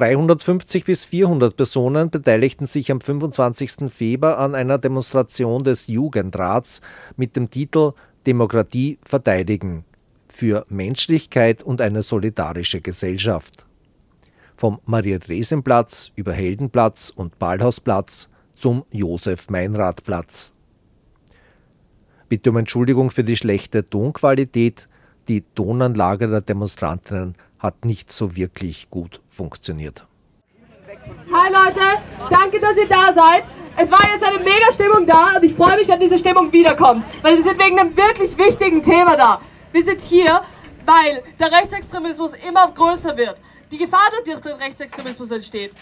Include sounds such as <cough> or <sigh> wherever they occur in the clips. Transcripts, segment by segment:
350 bis 400 Personen beteiligten sich am 25. Februar an einer Demonstration des Jugendrats mit dem Titel Demokratie verteidigen für Menschlichkeit und eine solidarische Gesellschaft. Vom Maria-Dresen-Platz über Heldenplatz und Ballhausplatz zum Josef-Meinrad-Platz. Bitte um Entschuldigung für die schlechte Tonqualität. Die Tonanlage der Demonstrantinnen hat nicht so wirklich gut funktioniert. Hi Leute, danke, dass ihr da seid. Es war jetzt eine mega Stimmung da und ich freue mich, wenn diese Stimmung wiederkommt, weil wir sind wegen einem wirklich wichtigen Thema da. Wir sind hier, weil der Rechtsextremismus immer größer wird. Die Gefahr durch den Rechtsextremismus entsteht.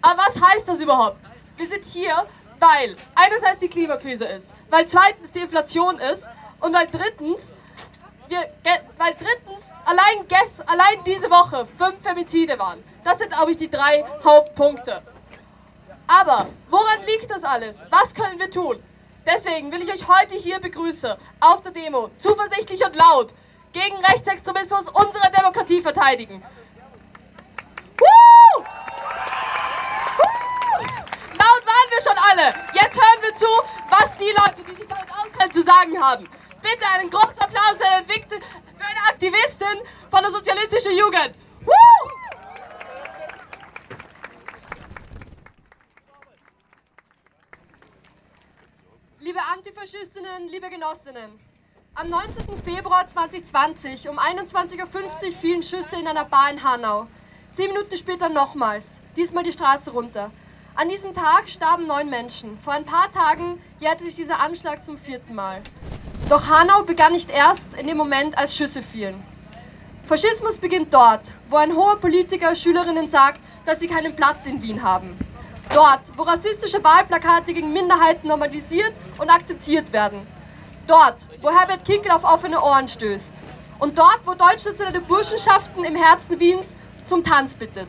Aber was heißt das überhaupt? Wir sind hier, weil einerseits die Klimakrise ist, weil zweitens die Inflation ist und weil drittens, wir, weil drittens allein, gest, allein diese Woche fünf Femizide waren. Das sind, glaube ich, die drei Hauptpunkte. Aber woran liegt das alles? Was können wir tun? Deswegen will ich euch heute hier begrüßen, auf der Demo, zuversichtlich und laut, gegen Rechtsextremismus unsere Demokratie verteidigen. Laut waren wir schon alle. Jetzt hören wir zu, was die Leute, die sich damit auskennen, zu sagen haben. Bitte einen großen Applaus für eine, für eine Aktivistin von der sozialistischen Jugend. Woo! Liebe Antifaschistinnen, liebe Genossinnen, am 19. Februar 2020 um 21.50 Uhr fielen Schüsse in einer Bar in Hanau. Zehn Minuten später nochmals, diesmal die Straße runter. An diesem Tag starben neun Menschen. Vor ein paar Tagen jährte sich dieser Anschlag zum vierten Mal. Doch Hanau begann nicht erst in dem Moment, als Schüsse fielen. Faschismus beginnt dort, wo ein hoher Politiker Schülerinnen sagt, dass sie keinen Platz in Wien haben. Dort, wo rassistische Wahlplakate gegen Minderheiten normalisiert und akzeptiert werden. Dort, wo Herbert Kickel auf offene Ohren stößt. Und dort, wo deutschnationale Burschenschaften im Herzen Wiens zum Tanz bittet.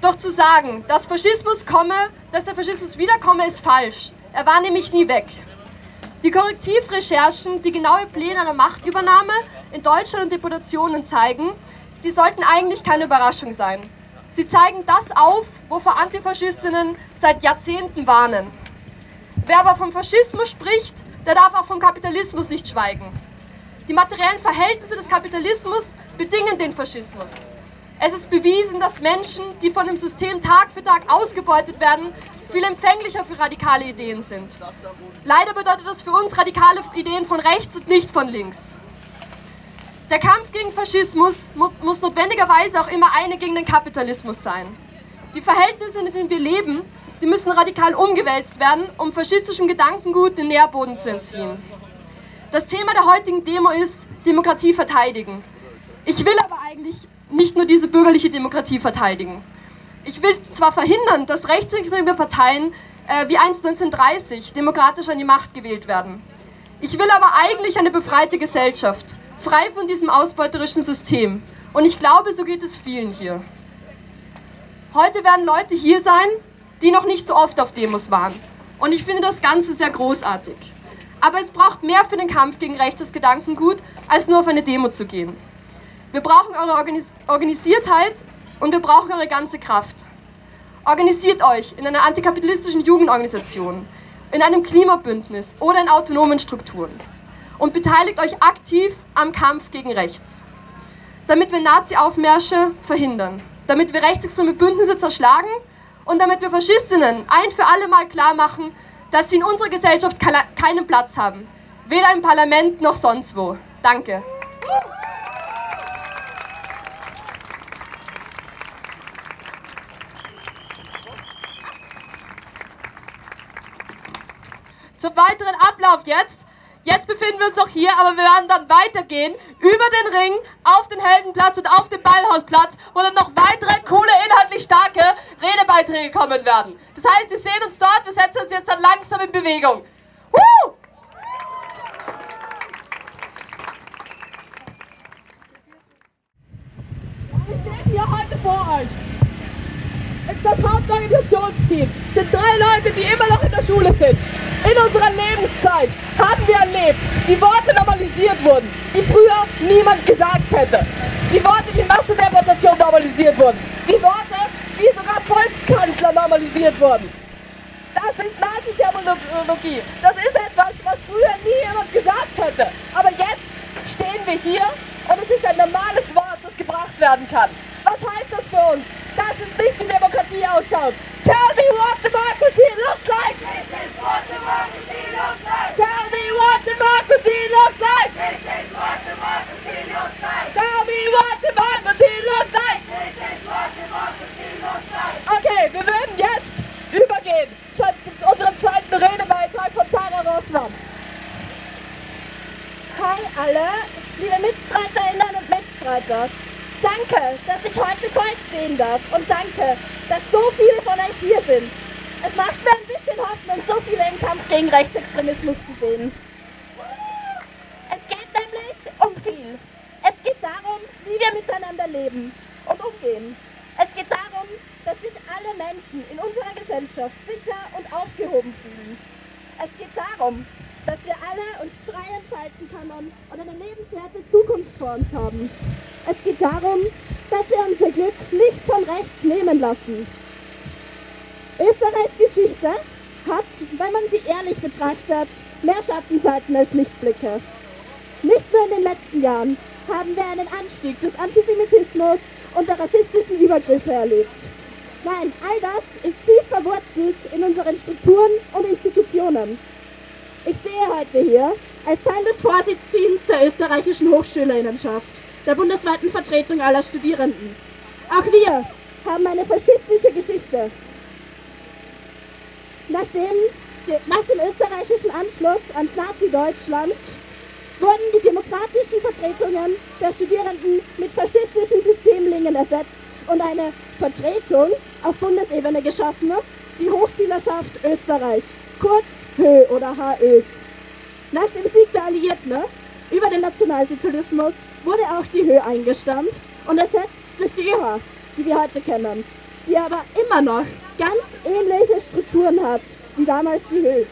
Doch zu sagen, dass Faschismus komme, dass der Faschismus wiederkomme, ist falsch. Er war nämlich nie weg. Die Korrektivrecherchen, die genaue Pläne einer Machtübernahme in Deutschland und Deportationen zeigen, die sollten eigentlich keine Überraschung sein. Sie zeigen das auf, wovor Antifaschistinnen seit Jahrzehnten warnen. Wer aber vom Faschismus spricht, der darf auch vom Kapitalismus nicht schweigen. Die materiellen Verhältnisse des Kapitalismus bedingen den Faschismus. Es ist bewiesen, dass Menschen, die von dem System Tag für Tag ausgebeutet werden, viel empfänglicher für radikale Ideen sind. Leider bedeutet das für uns radikale Ideen von rechts und nicht von links. Der Kampf gegen Faschismus muss notwendigerweise auch immer eine gegen den Kapitalismus sein. Die Verhältnisse, in denen wir leben, die müssen radikal umgewälzt werden, um faschistischem Gedankengut den Nährboden zu entziehen. Das Thema der heutigen Demo ist Demokratie verteidigen. Ich will aber eigentlich nicht nur diese bürgerliche Demokratie verteidigen. Ich will zwar verhindern, dass rechtsextreme Parteien äh, wie einst 1930 demokratisch an die Macht gewählt werden. Ich will aber eigentlich eine befreite Gesellschaft, frei von diesem ausbeuterischen System. Und ich glaube, so geht es vielen hier. Heute werden Leute hier sein, die noch nicht so oft auf Demos waren. Und ich finde das Ganze sehr großartig. Aber es braucht mehr für den Kampf gegen rechtes Gedankengut, als nur auf eine Demo zu gehen. Wir brauchen eure Organis Organisiertheit und wir brauchen eure ganze Kraft. Organisiert euch in einer antikapitalistischen Jugendorganisation, in einem Klimabündnis oder in autonomen Strukturen und beteiligt euch aktiv am Kampf gegen rechts, damit wir Nazi-Aufmärsche verhindern, damit wir rechtsextreme Bündnisse zerschlagen und damit wir Faschistinnen ein für alle Mal klar machen, dass sie in unserer Gesellschaft keinen Platz haben, weder im Parlament noch sonst wo. Danke. Zum weiteren Ablauf jetzt. Jetzt befinden wir uns noch hier, aber wir werden dann weitergehen über den Ring, auf den Heldenplatz und auf den Ballhausplatz, wo dann noch weitere coole, inhaltlich starke Redebeiträge kommen werden. Das heißt, wir sehen uns dort, wir setzen uns jetzt dann langsam in Bewegung. Woo! Wir stehen hier heute vor euch. Das Hauptorganisationsteam sind drei Leute, die immer noch in der Schule sind. In unserer Lebenszeit haben wir erlebt, wie Worte normalisiert wurden, die früher niemand gesagt hätte. Wie Worte wie Massendeportation normalisiert wurden. Wie Worte sexualisiert wurden. Das ist Nazi-Terminologie. Das ist etwas, was früher nie jemand gesagt hätte. Aber jetzt stehen wir hier und es ist ein normales Wort, das gebracht werden kann. Was heißt das für uns? Das ist nicht wie Demokratie ausschaut. Tell me what democracy looks like. This is what democracy looks like. Tell me what democracy looks like. This is what democracy looks like. Tell me what democracy looks like. This is what democracy looks like. Okay, wir würden jetzt übergehen zu unserem zweiten Redebeitrag von Tara Rossmann. Hi alle, liebe Mitstreiterinnen und Mitstreiter. Danke, dass ich heute euch stehen darf und danke, dass so viele von euch hier sind. Es macht mir ein bisschen Hoffnung, so viele im Kampf gegen Rechtsextremismus zu sehen. Es geht nämlich um viel. Es geht darum, wie wir miteinander leben und umgehen. Es geht darum, dass sich alle Menschen in unserer Gesellschaft sicher und aufgehoben fühlen. Es geht darum, dass wir alle uns frei entfalten können und eine lebenswerte Zukunft vor uns haben. Es geht darum, dass wir unser Glück nicht von rechts nehmen lassen. Österreichs Geschichte hat, wenn man sie ehrlich betrachtet, mehr Schattenseiten als Lichtblicke. Nicht nur in den letzten Jahren haben wir einen Anstieg des Antisemitismus und der rassistischen Übergriffe erlebt. Nein, all das ist tief verwurzelt in unseren Strukturen und Institutionen. Ich stehe heute hier als Teil des Vorsitzteams der österreichischen Hochschülerinnenschaft, der bundesweiten Vertretung aller Studierenden. Auch wir haben eine faschistische Geschichte. Nachdem, nach dem österreichischen Anschluss ans Nazi-Deutschland wurden die demokratischen Vertretungen der Studierenden mit faschistischen Systemlingen ersetzt und eine Vertretung auf Bundesebene geschaffen, die Hochschülerschaft Österreich, kurz HÖ oder HÖ. Nach dem Sieg der Alliierten über den Nationalsozialismus wurde auch die HÖ eingestampft und ersetzt durch die ÖH, die wir heute kennen, die aber immer noch ganz ähnliche Strukturen hat wie damals die HÖ.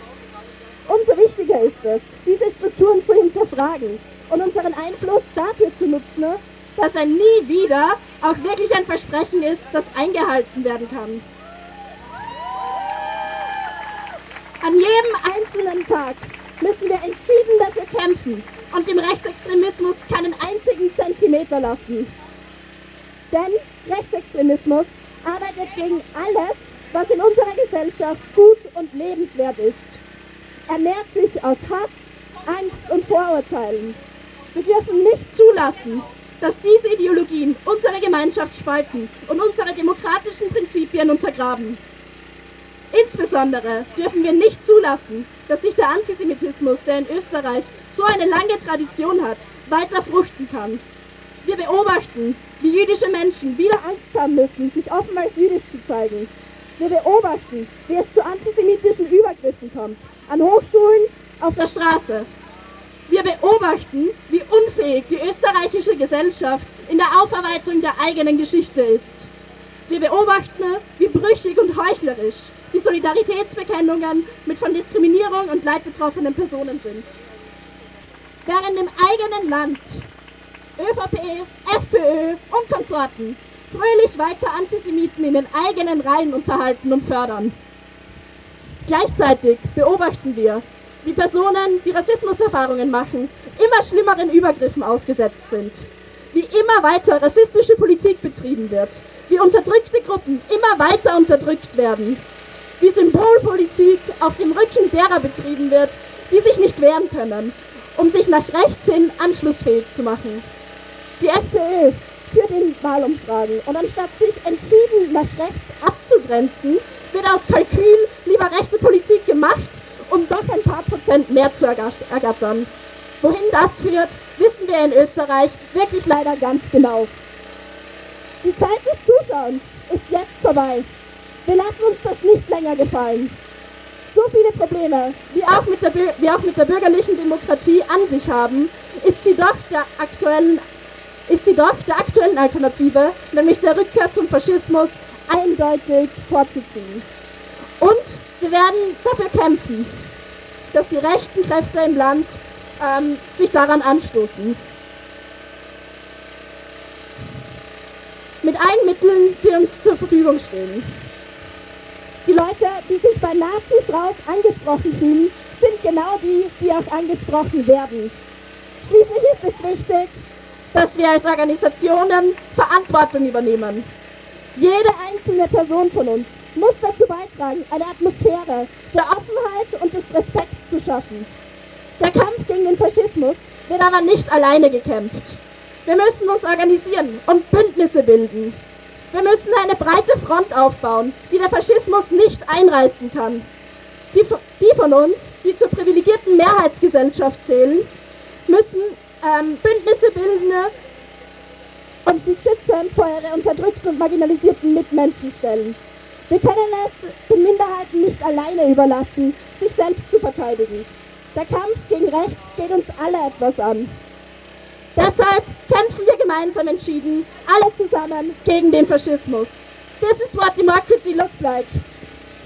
Umso wichtiger ist es, diese Strukturen zu hinterfragen und unseren Einfluss dafür zu nutzen, dass ein Nie wieder auch wirklich ein Versprechen ist, das eingehalten werden kann. An jedem einzelnen Tag müssen wir entschieden dafür kämpfen und dem Rechtsextremismus keinen einzigen Zentimeter lassen. Denn Rechtsextremismus arbeitet gegen alles, was in unserer Gesellschaft gut und lebenswert ist. Er nährt sich aus Hass, Angst und Vorurteilen. Wir dürfen nicht zulassen, dass diese Ideologien unsere Gemeinschaft spalten und unsere demokratischen Prinzipien untergraben. Insbesondere dürfen wir nicht zulassen, dass sich der Antisemitismus, der in Österreich so eine lange Tradition hat, weiter fruchten kann. Wir beobachten, wie jüdische Menschen wieder Angst haben müssen, sich offen als jüdisch zu zeigen. Wir beobachten, wie es zu antisemitischen Übergriffen kommt, an Hochschulen, auf der Straße. Wir beobachten, wie unfähig die österreichische Gesellschaft in der Aufarbeitung der eigenen Geschichte ist. Wir beobachten, wie brüchig und heuchlerisch die Solidaritätsbekennungen mit von Diskriminierung und Leid betroffenen Personen sind. Während im eigenen Land ÖVP, FPÖ und Konsorten fröhlich weiter Antisemiten in den eigenen Reihen unterhalten und fördern. Gleichzeitig beobachten wir, wie Personen, die Rassismuserfahrungen machen, immer schlimmeren Übergriffen ausgesetzt sind. Wie immer weiter rassistische Politik betrieben wird. Wie unterdrückte Gruppen immer weiter unterdrückt werden. Wie Symbolpolitik auf dem Rücken derer betrieben wird, die sich nicht wehren können, um sich nach rechts hin anschlussfähig zu machen. Die FPÖ führt in Wahlumfragen und anstatt sich entschieden nach rechts abzugrenzen, wird aus Kalkül lieber rechte Politik gemacht, um doch ein paar Prozent mehr zu ergattern. Wohin das führt, wissen wir in Österreich wirklich leider ganz genau. Die Zeit des Zuschauens ist jetzt vorbei. Wir lassen uns das nicht länger gefallen. So viele Probleme, wie auch mit der, wie auch mit der bürgerlichen Demokratie an sich haben, ist sie doch der aktuellen ist sie doch der aktuellen Alternative, nämlich der Rückkehr zum Faschismus, eindeutig vorzuziehen. Und wir werden dafür kämpfen, dass die rechten Kräfte im Land ähm, sich daran anstoßen. Mit allen Mitteln, die uns zur Verfügung stehen. Die Leute, die sich bei Nazis raus angesprochen fühlen, sind genau die, die auch angesprochen werden. Schließlich ist es wichtig, dass wir als Organisationen Verantwortung übernehmen. Jede einzelne Person von uns muss dazu beitragen, eine Atmosphäre der Offenheit und des Respekts zu schaffen. Der Kampf gegen den Faschismus wird aber nicht alleine gekämpft. Wir müssen uns organisieren und Bündnisse bilden. Wir müssen eine breite Front aufbauen, die der Faschismus nicht einreißen kann. Die, die von uns, die zur privilegierten Mehrheitsgesellschaft zählen, müssen ähm, Bündnisse bilden und sich schützend vor ihre unterdrückten und marginalisierten Mitmenschen stellen. Wir können es den Minderheiten nicht alleine überlassen, sich selbst zu verteidigen. Der Kampf gegen rechts geht uns alle etwas an. Deshalb kämpfen wir gemeinsam entschieden, alle zusammen gegen den Faschismus. This is what democracy looks like.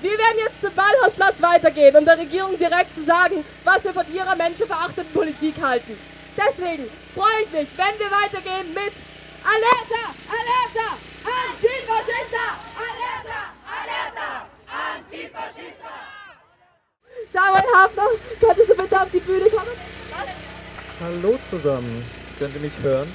Wir werden jetzt zum Ballhausplatz weitergehen, um der Regierung direkt zu sagen, was wir von ihrer menschenverachtenden Politik halten. Deswegen freue ich mich, wenn wir weitergehen mit Alerta, Alerta, Antifaschista, Alerta, Alerta, Antifaschista. Samuel Hafner, könntest du bitte auf die Bühne kommen? Hallo zusammen. Könnt ihr mich hören?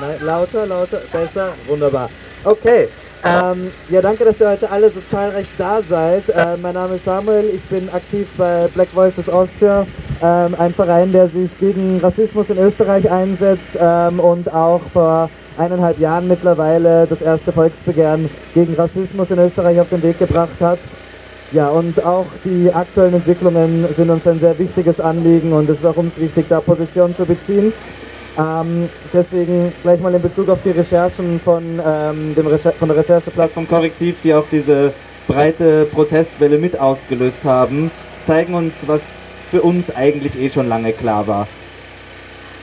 Nein, lauter, lauter, besser, wunderbar. Okay, ähm, ja, danke, dass ihr heute alle so zahlreich da seid. Äh, mein Name ist Samuel, ich bin aktiv bei Black Voices Austria, ähm, ein Verein, der sich gegen Rassismus in Österreich einsetzt ähm, und auch vor eineinhalb Jahren mittlerweile das erste Volksbegehren gegen Rassismus in Österreich auf den Weg gebracht hat. Ja, und auch die aktuellen Entwicklungen sind uns ein sehr wichtiges Anliegen und es ist auch uns wichtig, da Position zu beziehen. Ähm, deswegen gleich mal in Bezug auf die Recherchen von, ähm, dem Recher von der Rechercheplattform Korrektiv, die auch diese breite Protestwelle mit ausgelöst haben, zeigen uns, was für uns eigentlich eh schon lange klar war.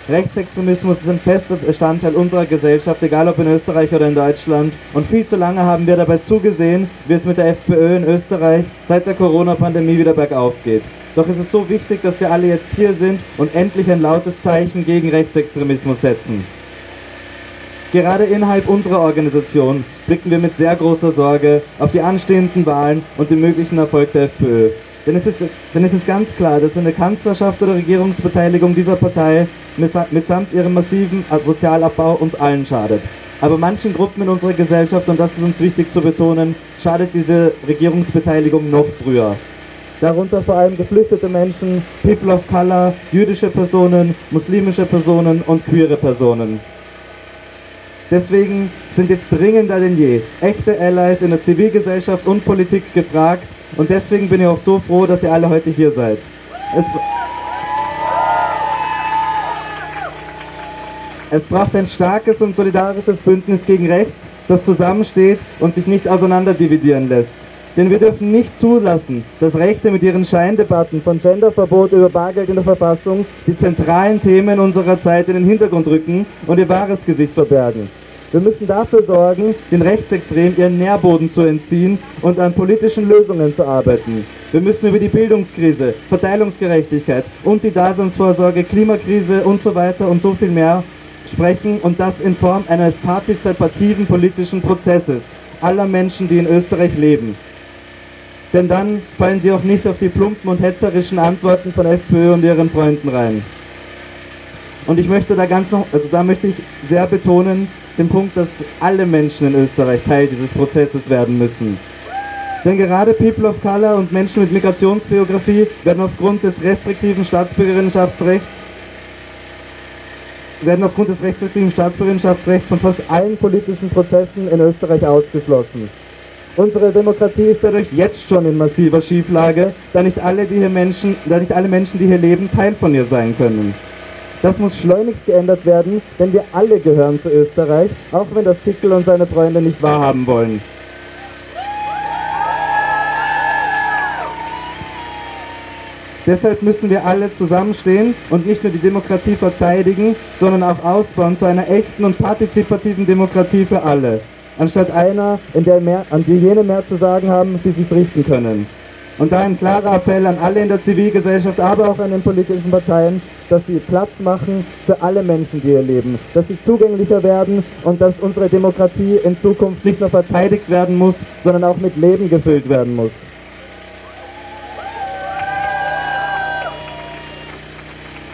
Rechtsextremismus ist ein fester Bestandteil unserer Gesellschaft, egal ob in Österreich oder in Deutschland. Und viel zu lange haben wir dabei zugesehen, wie es mit der FPÖ in Österreich seit der Corona-Pandemie wieder bergauf geht. Doch es ist so wichtig, dass wir alle jetzt hier sind und endlich ein lautes Zeichen gegen Rechtsextremismus setzen. Gerade innerhalb unserer Organisation blicken wir mit sehr großer Sorge auf die anstehenden Wahlen und den möglichen Erfolg der FPÖ. Denn es, ist, es ganz klar, dass eine Kanzlerschaft oder Regierungsbeteiligung dieser Partei mitsamt ihrem massiven Sozialabbau uns allen schadet. Aber manchen Gruppen in unserer Gesellschaft, und das ist uns wichtig zu betonen, schadet diese Regierungsbeteiligung noch früher. Darunter vor allem geflüchtete Menschen, People of Color, jüdische Personen, muslimische Personen und queere Personen. Deswegen sind jetzt dringender denn je echte Allies in der Zivilgesellschaft und Politik gefragt, und deswegen bin ich auch so froh, dass ihr alle heute hier seid. Es, es braucht ein starkes und solidarisches Bündnis gegen rechts, das zusammensteht und sich nicht auseinanderdividieren lässt. Denn wir dürfen nicht zulassen, dass Rechte mit ihren Scheindebatten von Genderverbot über Bargeld in der Verfassung die zentralen Themen unserer Zeit in den Hintergrund rücken und ihr wahres Gesicht verbergen. Wir müssen dafür sorgen, den Rechtsextremen ihren Nährboden zu entziehen und an politischen Lösungen zu arbeiten. Wir müssen über die Bildungskrise, Verteilungsgerechtigkeit und die Daseinsvorsorge, Klimakrise und so weiter und so viel mehr sprechen und das in Form eines partizipativen politischen Prozesses aller Menschen, die in Österreich leben. Denn dann fallen sie auch nicht auf die plumpen und hetzerischen Antworten von FPÖ und ihren Freunden rein. Und ich möchte da ganz noch, also da möchte ich sehr betonen, den Punkt, dass alle Menschen in Österreich Teil dieses Prozesses werden müssen. Denn gerade People of Color und Menschen mit Migrationsbiografie werden aufgrund des restriktiven Staatsbürgerschaftsrechts werden aufgrund des restriktiven Staatsbürgerschaftsrechts von fast allen politischen Prozessen in Österreich ausgeschlossen. Unsere Demokratie ist dadurch jetzt schon in massiver Schieflage, da nicht alle, die hier Menschen, da nicht alle Menschen, die hier leben, Teil von ihr sein können. Das muss schleunigst geändert werden, denn wir alle gehören zu Österreich, auch wenn das Kickel und seine Freunde nicht wahrhaben wollen. Deshalb müssen wir alle zusammenstehen und nicht nur die Demokratie verteidigen, sondern auch ausbauen zu einer echten und partizipativen Demokratie für alle. Anstatt einer, in der mehr, an die jene mehr zu sagen haben, die sich richten können. Und da ein klarer Appell an alle in der Zivilgesellschaft, aber auch an den politischen Parteien, dass sie Platz machen für alle Menschen, die hier leben, dass sie zugänglicher werden und dass unsere Demokratie in Zukunft nicht nur verteidigt werden muss, sondern auch mit Leben gefüllt werden muss.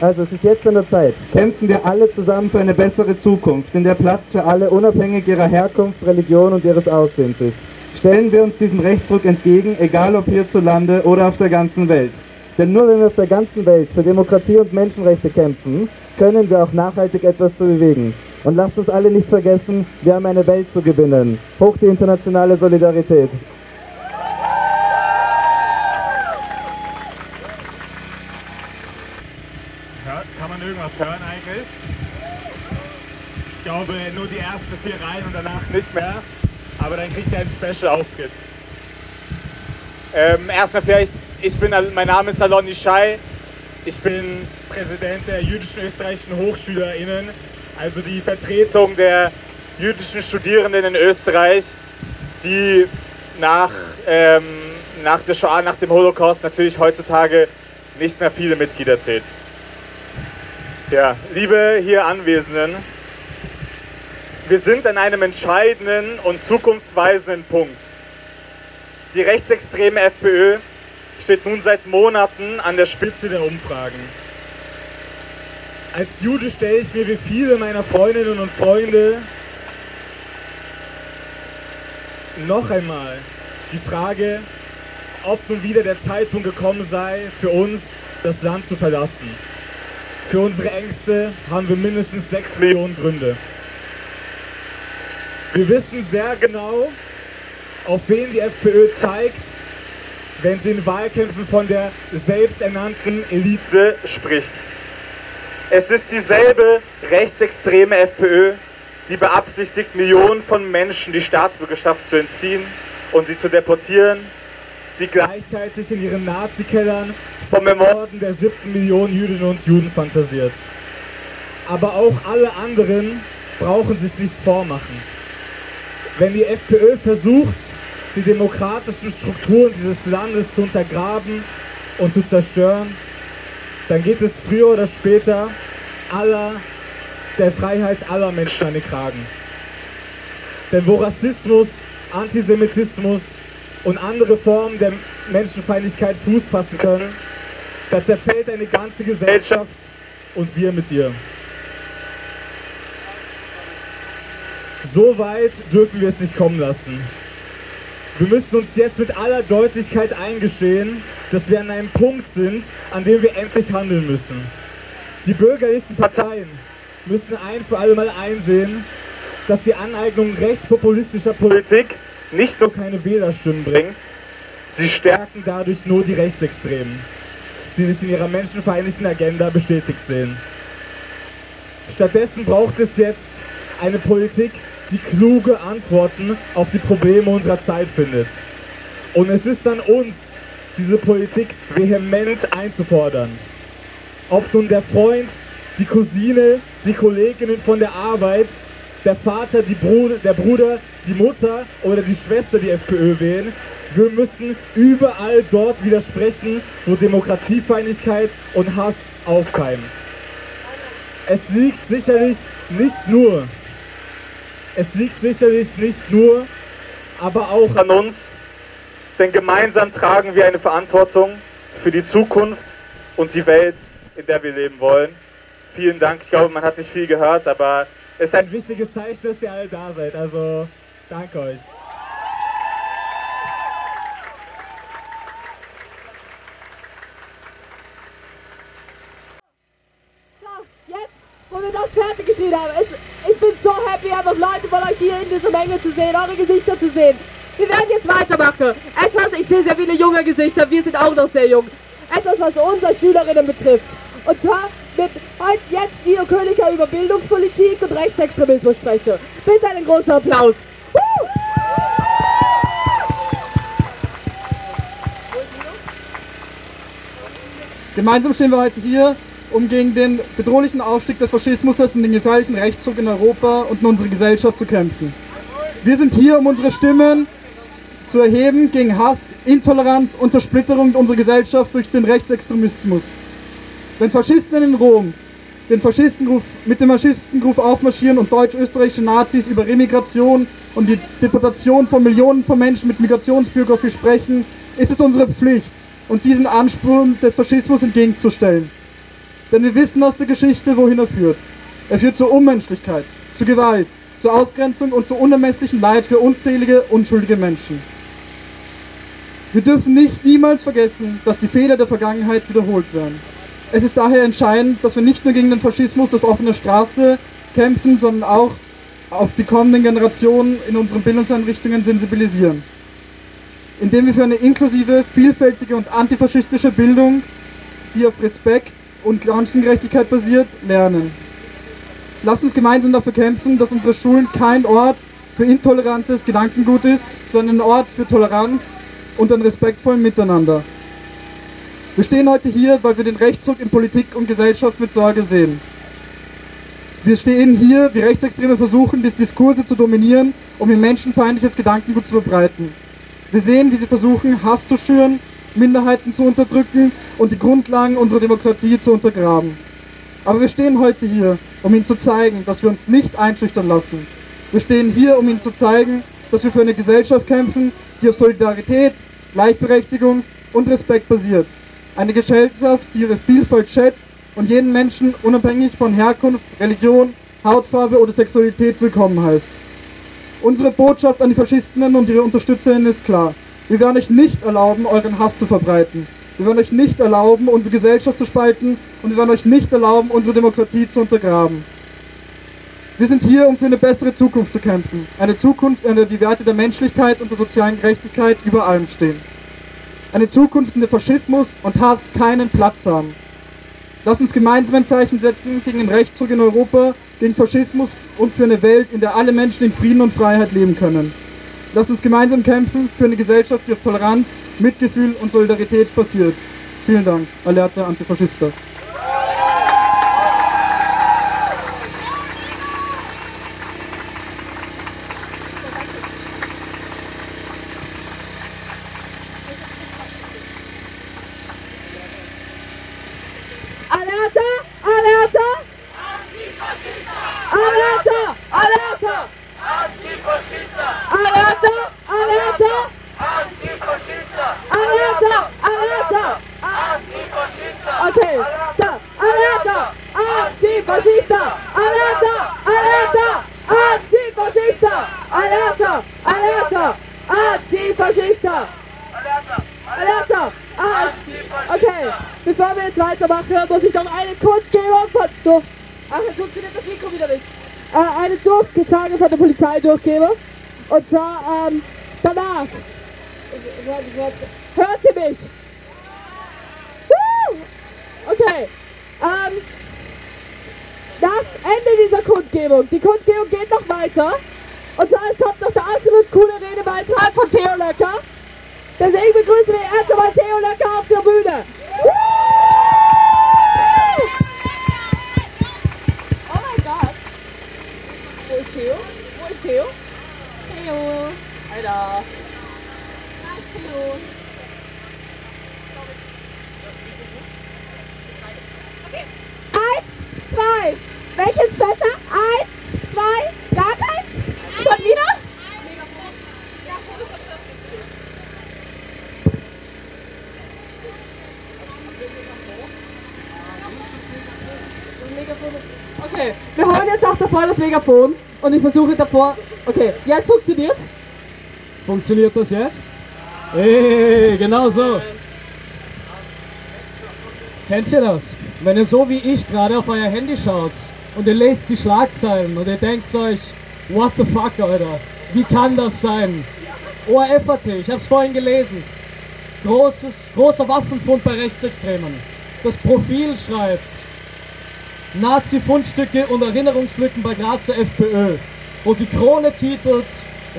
Also es ist jetzt an der Zeit. Kämpfen wir alle zusammen für eine bessere Zukunft, in der Platz für alle unabhängig ihrer Herkunft, Religion und ihres Aussehens ist. Stellen wir uns diesem Rechtsruck entgegen, egal ob hierzulande oder auf der ganzen Welt. Denn nur wenn wir auf der ganzen Welt für Demokratie und Menschenrechte kämpfen, können wir auch nachhaltig etwas zu bewegen. Und lasst uns alle nicht vergessen, wir haben eine Welt zu gewinnen. Hoch die internationale Solidarität. kann man irgendwas hören eigentlich? Ich glaube nur die ersten vier Reihen und danach nicht mehr aber dann kriegt er einen Special-Auftritt. Ähm, erstmal vielleicht, ich bin, mein Name ist Alon Ishai, ich bin Präsident der jüdischen österreichischen HochschülerInnen, also die Vertretung der jüdischen Studierenden in Österreich, die nach, ähm, nach der Shoah, nach dem Holocaust natürlich heutzutage nicht mehr viele Mitglieder zählt. Ja, liebe hier Anwesenden, wir sind an einem entscheidenden und zukunftsweisenden Punkt. Die rechtsextreme FPÖ steht nun seit Monaten an der Spitze der Umfragen. Als Jude stelle ich mir wie viele meiner Freundinnen und Freunde noch einmal die Frage, ob nun wieder der Zeitpunkt gekommen sei, für uns das Land zu verlassen. Für unsere Ängste haben wir mindestens sechs Millionen Gründe. Wir wissen sehr genau, auf wen die FPÖ zeigt, wenn sie in Wahlkämpfen von der selbsternannten Elite spricht. Es ist dieselbe rechtsextreme FPÖ, die beabsichtigt, Millionen von Menschen die Staatsbürgerschaft zu entziehen und sie zu deportieren, die gleichzeitig in ihren Nazi-Kellern vom Ermorden der siebten Million Jüdinnen und Juden fantasiert. Aber auch alle anderen brauchen sich nichts vormachen wenn die FPÖ versucht, die demokratischen Strukturen dieses Landes zu untergraben und zu zerstören, dann geht es früher oder später aller, der Freiheit aller Menschen an den Kragen. Denn wo Rassismus, Antisemitismus und andere Formen der Menschenfeindlichkeit Fuß fassen können, da zerfällt eine ganze Gesellschaft und wir mit ihr. So weit dürfen wir es nicht kommen lassen. Wir müssen uns jetzt mit aller Deutlichkeit eingestehen, dass wir an einem Punkt sind, an dem wir endlich handeln müssen. Die bürgerlichen Parteien müssen ein für alle Mal einsehen, dass die Aneignung rechtspopulistischer Politik nicht nur keine Wählerstimmen bringt, sie stärken dadurch nur die Rechtsextremen, die sich in ihrer menschenfeindlichen Agenda bestätigt sehen. Stattdessen braucht es jetzt eine Politik, die kluge Antworten auf die Probleme unserer Zeit findet. Und es ist an uns, diese Politik vehement einzufordern. Ob nun der Freund, die Cousine, die Kolleginnen von der Arbeit, der Vater, die Bruder, der Bruder, die Mutter oder die Schwester die FPÖ wählen, wir müssen überall dort widersprechen, wo Demokratiefeindlichkeit und Hass aufkeimen. Es liegt sicherlich nicht nur es liegt sicherlich nicht nur, aber auch an uns, denn gemeinsam tragen wir eine Verantwortung für die Zukunft und die Welt, in der wir leben wollen. Vielen Dank. Ich glaube, man hat nicht viel gehört, aber es ist ein wichtiges Zeichen, dass ihr alle da seid. Also danke euch. So, jetzt, wo wir das fertig geschrieben haben, bin happy, einfach Leute von euch hier in dieser Menge zu sehen, eure Gesichter zu sehen. Wir werden jetzt weitermachen. Etwas, ich sehe sehr viele junge Gesichter, wir sind auch noch sehr jung. Etwas, was unsere Schülerinnen betrifft. Und zwar wird heute jetzt Nino Königer über Bildungspolitik und Rechtsextremismus sprechen. Bitte einen großen Applaus. Woo! Gemeinsam stehen wir heute hier, um gegen den bedrohlichen Aufstieg des Faschismus und den gefährlichen Rechtsruck in Europa und in unserer Gesellschaft zu kämpfen. Wir sind hier, um unsere Stimmen zu erheben gegen Hass, Intoleranz und Zersplitterung unserer Gesellschaft durch den Rechtsextremismus. Wenn Faschisten in Rom den Faschistenruf, mit dem Faschistenruf aufmarschieren und deutsch-österreichische Nazis über Remigration und die Deportation von Millionen von Menschen mit Migrationsbiografie sprechen, ist es unsere Pflicht, uns diesen Ansprüchen des Faschismus entgegenzustellen. Denn wir wissen aus der Geschichte, wohin er führt. Er führt zur Unmenschlichkeit, zu Gewalt, zur Ausgrenzung und zu unermesslichen Leid für unzählige, unschuldige Menschen. Wir dürfen nicht niemals vergessen, dass die Fehler der Vergangenheit wiederholt werden. Es ist daher entscheidend, dass wir nicht nur gegen den Faschismus auf offener Straße kämpfen, sondern auch auf die kommenden Generationen in unseren Bildungseinrichtungen sensibilisieren. Indem wir für eine inklusive, vielfältige und antifaschistische Bildung, die auf Respekt und Chancengerechtigkeit basiert, lernen. Lasst uns gemeinsam dafür kämpfen, dass unsere Schulen kein Ort für intolerantes Gedankengut ist, sondern ein Ort für Toleranz und ein respektvollen Miteinander. Wir stehen heute hier, weil wir den Rechtsruck in Politik und Gesellschaft mit Sorge sehen. Wir stehen hier, wie Rechtsextreme versuchen, die Diskurse zu dominieren, um ihr menschenfeindliches Gedankengut zu verbreiten. Wir sehen, wie sie versuchen, Hass zu schüren, Minderheiten zu unterdrücken und die Grundlagen unserer Demokratie zu untergraben. Aber wir stehen heute hier, um Ihnen zu zeigen, dass wir uns nicht einschüchtern lassen. Wir stehen hier, um Ihnen zu zeigen, dass wir für eine Gesellschaft kämpfen, die auf Solidarität, Gleichberechtigung und Respekt basiert. Eine Gesellschaft, die ihre Vielfalt schätzt und jeden Menschen unabhängig von Herkunft, Religion, Hautfarbe oder Sexualität willkommen heißt. Unsere Botschaft an die Faschistinnen und ihre Unterstützerinnen ist klar. Wir werden euch nicht erlauben, euren Hass zu verbreiten. Wir werden euch nicht erlauben, unsere Gesellschaft zu spalten und wir werden euch nicht erlauben, unsere Demokratie zu untergraben. Wir sind hier, um für eine bessere Zukunft zu kämpfen. Eine Zukunft, in der die Werte der Menschlichkeit und der sozialen Gerechtigkeit über allem stehen. Eine Zukunft, in der Faschismus und Hass keinen Platz haben. Lass uns gemeinsam ein Zeichen setzen gegen den Rechtsruck in Europa, gegen Faschismus und für eine Welt, in der alle Menschen in Frieden und Freiheit leben können. Lass uns gemeinsam kämpfen für eine Gesellschaft, die auf Toleranz, Mitgefühl und Solidarität basiert. Vielen Dank, Alerta Antifaschista. Antifaschista! Alerta! Alerta! Antifaschista! Alerta! Alerta! Antifaschista! Alerta! Ah, okay, bevor wir jetzt weitermachen, muss ich noch einen Kundgeber von... Durch, ach, jetzt funktioniert das Mikro wieder nicht. Äh, eine Durchgezeige von der Polizei durchgeben. Und zwar, ähm, danach. Hört sie mich? Woo! Okay. Ähm, nach Ende dieser Kundgebung, die Kundgebung geht noch weiter. Und zwar, es kommt noch der absolut coole Redebeitrag von Theo Löcker. Deswegen begrüßen wir erst einmal Theo Löcker auf der Bühne. Oh mein Gott. Wo ist Theo? Wo ist Theo? Theo. Alter. Theo. Okay. Eins, zwei. Welches besser? Eins, zwei, gar keins? Schon wieder? Okay, wir holen jetzt auch davor das Megafon und ich versuche davor. Okay, jetzt funktioniert. Funktioniert das jetzt? Hey, genau so. Kennt ihr das? Wenn ihr so wie ich gerade auf euer Handy schaut und ihr lest die Schlagzeilen und ihr denkt euch, what the fuck, Alter? Wie kann das sein? ORF.at, ich hab's vorhin gelesen. Großes, großer Waffenfund bei Rechtsextremen. Das Profil schreibt, Nazi-Fundstücke und Erinnerungslücken bei Grazer FPÖ. Und die Krone titelt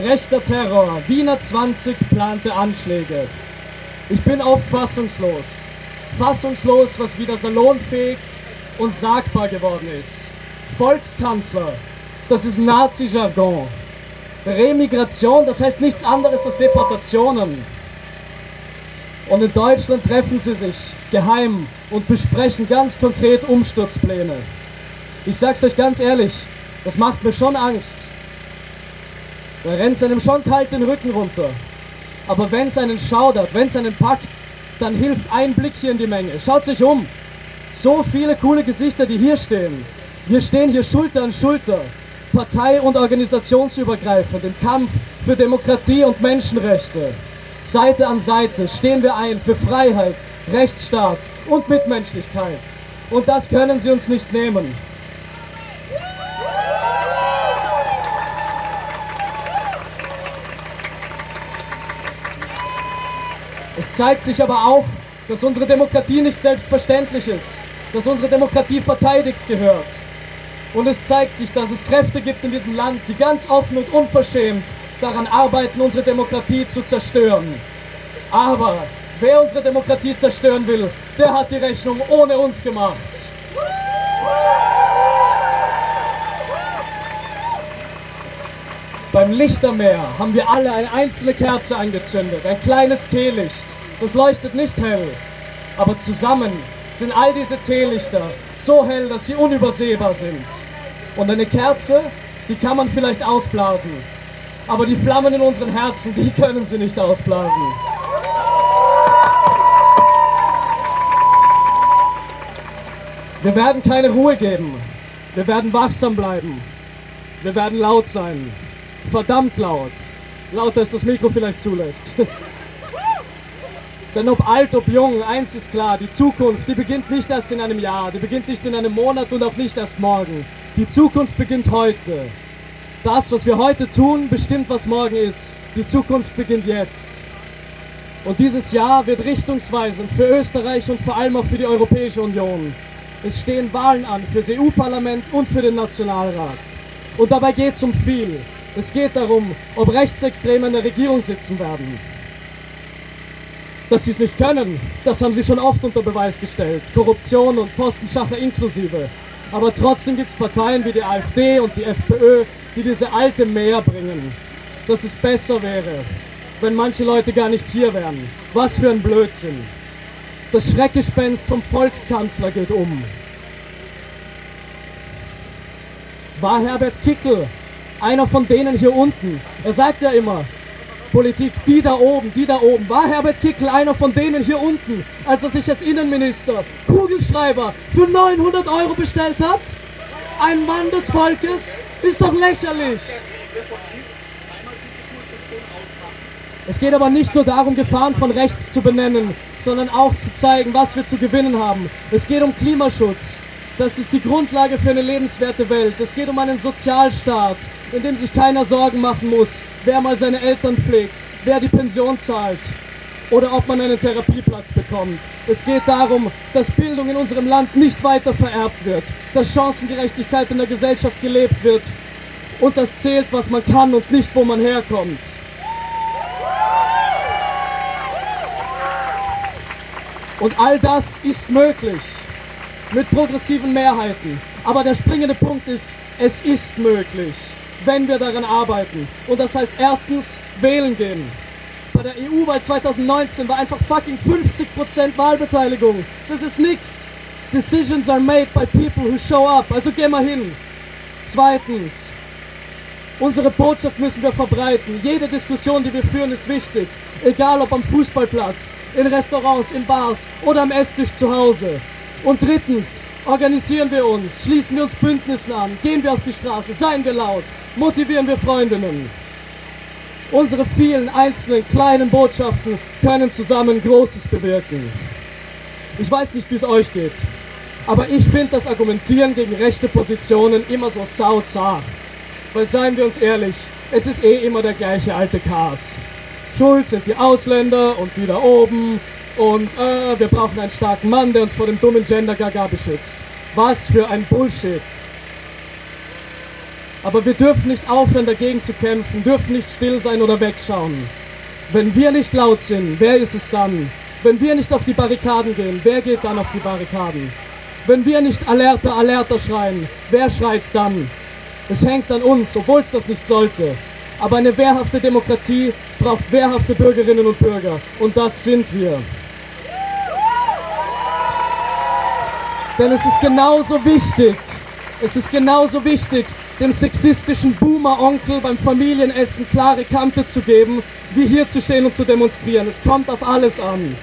Rechter Terror, Wiener 20 plante Anschläge. Ich bin oft fassungslos. Fassungslos, was wieder salonfähig und sagbar geworden ist. Volkskanzler, das ist Nazi-Jargon. Remigration, das heißt nichts anderes als Deportationen. Und in Deutschland treffen sie sich geheim und besprechen ganz konkret Umsturzpläne. Ich sag's euch ganz ehrlich, das macht mir schon Angst. Da rennt einem schon kalt den Rücken runter. Aber wenn es einen schaudert, wenn es einen packt, dann hilft ein Blick hier in die Menge. Schaut sich um. So viele coole Gesichter, die hier stehen. Wir stehen hier Schulter an Schulter, partei- und organisationsübergreifend im Kampf für Demokratie und Menschenrechte. Seite an Seite stehen wir ein für Freiheit, Rechtsstaat und Mitmenschlichkeit. Und das können Sie uns nicht nehmen. Es zeigt sich aber auch, dass unsere Demokratie nicht selbstverständlich ist, dass unsere Demokratie verteidigt gehört. Und es zeigt sich, dass es Kräfte gibt in diesem Land, die ganz offen und unverschämt daran arbeiten, unsere Demokratie zu zerstören. Aber wer unsere Demokratie zerstören will, der hat die Rechnung ohne uns gemacht. Beim Lichtermeer haben wir alle eine einzelne Kerze angezündet, ein kleines Teelicht. Das leuchtet nicht hell, aber zusammen sind all diese Teelichter so hell, dass sie unübersehbar sind. Und eine Kerze, die kann man vielleicht ausblasen, aber die Flammen in unseren Herzen, die können sie nicht ausblasen. Wir werden keine Ruhe geben. Wir werden wachsam bleiben. Wir werden laut sein. Verdammt laut. Lauter als das Mikro vielleicht zulässt. <laughs> Denn ob alt, ob jung, eins ist klar, die Zukunft, die beginnt nicht erst in einem Jahr, die beginnt nicht in einem Monat und auch nicht erst morgen. Die Zukunft beginnt heute. Das, was wir heute tun, bestimmt, was morgen ist. Die Zukunft beginnt jetzt. Und dieses Jahr wird richtungsweisend für Österreich und vor allem auch für die Europäische Union. Es stehen Wahlen an für das EU-Parlament und für den Nationalrat. Und dabei geht es um viel. Es geht darum, ob Rechtsextreme in der Regierung sitzen werden. Dass sie es nicht können, das haben sie schon oft unter Beweis gestellt. Korruption und Postenschacher inklusive. Aber trotzdem gibt es Parteien wie die AfD und die FPÖ, die diese alte Mehr bringen. Dass es besser wäre, wenn manche Leute gar nicht hier wären. Was für ein Blödsinn. Das Schreckgespenst vom Volkskanzler geht um. War Herbert Kickel einer von denen hier unten? Er sagt ja immer, Politik, die da oben, die da oben. War Herbert Kickel einer von denen hier unten, als er sich als Innenminister Kugelschreiber für 900 Euro bestellt hat? Ein Mann des Volkes? Ist doch lächerlich. Es geht aber nicht nur darum, Gefahren von rechts zu benennen, sondern auch zu zeigen, was wir zu gewinnen haben. Es geht um Klimaschutz. Das ist die Grundlage für eine lebenswerte Welt. Es geht um einen Sozialstaat, in dem sich keiner Sorgen machen muss, wer mal seine Eltern pflegt, wer die Pension zahlt oder ob man einen Therapieplatz bekommt. Es geht darum, dass Bildung in unserem Land nicht weiter vererbt wird, dass Chancengerechtigkeit in der Gesellschaft gelebt wird und das zählt, was man kann und nicht, wo man herkommt. Und all das ist möglich mit progressiven Mehrheiten. Aber der springende Punkt ist, es ist möglich, wenn wir daran arbeiten. Und das heißt erstens wählen gehen. Bei der EU-Wahl 2019 war einfach fucking 50% Wahlbeteiligung. Das ist nix. Decisions are made by people who show up. Also geh mal hin. Zweitens, unsere Botschaft müssen wir verbreiten. Jede Diskussion, die wir führen, ist wichtig. Egal ob am Fußballplatz, in Restaurants, in Bars oder am Esstisch zu Hause. Und drittens, organisieren wir uns, schließen wir uns Bündnissen an, gehen wir auf die Straße, seien wir laut, motivieren wir Freundinnen. Unsere vielen einzelnen kleinen Botschaften können zusammen Großes bewirken. Ich weiß nicht, wie es euch geht, aber ich finde das Argumentieren gegen rechte Positionen immer so sauzart. Weil seien wir uns ehrlich, es ist eh immer der gleiche alte Chaos. Schuld sind die Ausländer und die da oben und äh, wir brauchen einen starken Mann, der uns vor dem dummen Gender-Gaga beschützt. Was für ein Bullshit. Aber wir dürfen nicht aufhören, dagegen zu kämpfen, dürfen nicht still sein oder wegschauen. Wenn wir nicht laut sind, wer ist es dann? Wenn wir nicht auf die Barrikaden gehen, wer geht dann auf die Barrikaden? Wenn wir nicht alerter, alerter schreien, wer schreit's dann? Es hängt an uns, obwohl es das nicht sollte. Aber eine wehrhafte Demokratie braucht wehrhafte Bürgerinnen und Bürger. Und das sind wir. Denn es ist genauso wichtig, es ist genauso wichtig, dem sexistischen Boomer-Onkel beim Familienessen klare Kante zu geben, wie hier zu stehen und zu demonstrieren. Es kommt auf alles an.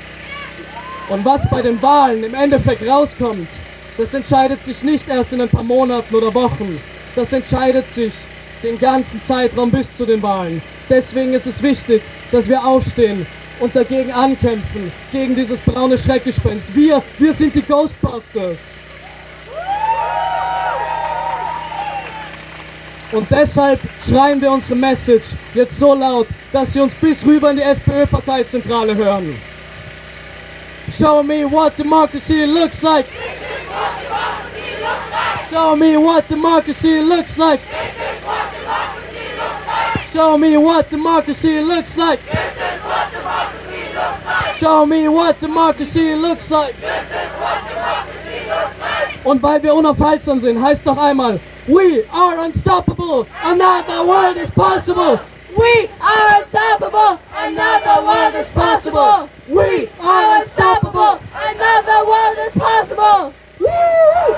Und was bei den Wahlen im Endeffekt rauskommt, das entscheidet sich nicht erst in ein paar Monaten oder Wochen. Das entscheidet sich den ganzen Zeitraum bis zu den Wahlen. Deswegen ist es wichtig, dass wir aufstehen und dagegen ankämpfen, gegen dieses braune Schreckgespenst. Wir, wir sind die Ghostbusters. Und deshalb schreien wir unsere Message jetzt so laut, dass sie uns bis rüber in die FPÖ-Parteizentrale hören. Show me what democracy looks like. Show me what democracy looks like. Show me what democracy looks like. Show me what democracy looks like. Und weil wir unaufhaltsam sind, heißt doch einmal, We are unstoppable, another world is possible. We are unstoppable, another world is possible. We are unstoppable, another world is possible. World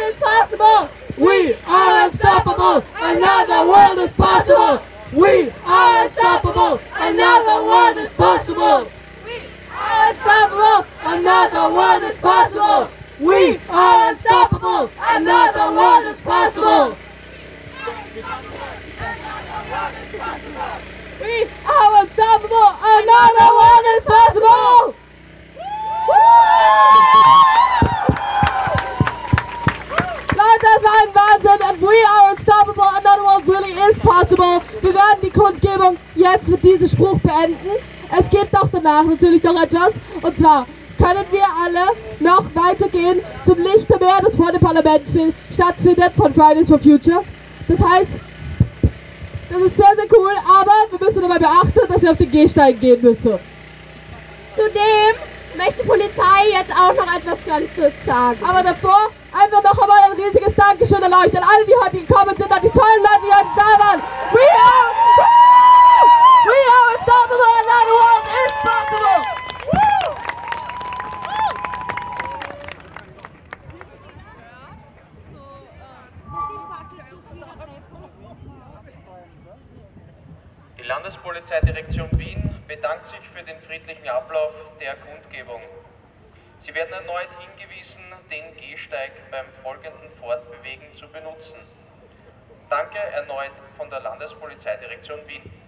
is possible. We are unstoppable, another world is possible. We are unstoppable, another world is possible. We are unstoppable, Another world is possible. We are unstoppable, another world is possible. We are unstoppable, another world is possible. Leute, das war ein Wahnsinn and we are unstoppable, another world really is possible. Wir werden die Kundgebung jetzt mit diesem Spruch beenden. Es gibt doch danach natürlich noch etwas und zwar können wir alle noch weitergehen zum Lichtermeer, das vor dem Parlament fi- stattfindet von Fridays for Future. Das heißt, das ist sehr, sehr cool, aber wir müssen dabei beachten, dass wir auf den Gehsteig gehen müssen. Zudem möchte die Polizei jetzt auch noch etwas ganz sagen. Aber davor einfach noch einmal ein riesiges Dankeschön an euch, an alle, die heute gekommen sind, an die tollen Leute, die heute da waren. We are, we are unstoppable and the world is possible. Die Landespolizeidirektion Wien bedankt sich für den friedlichen Ablauf der Kundgebung. Sie werden erneut hingewiesen, den Gehsteig beim folgenden Fortbewegen zu benutzen. Danke erneut von der Landespolizeidirektion Wien.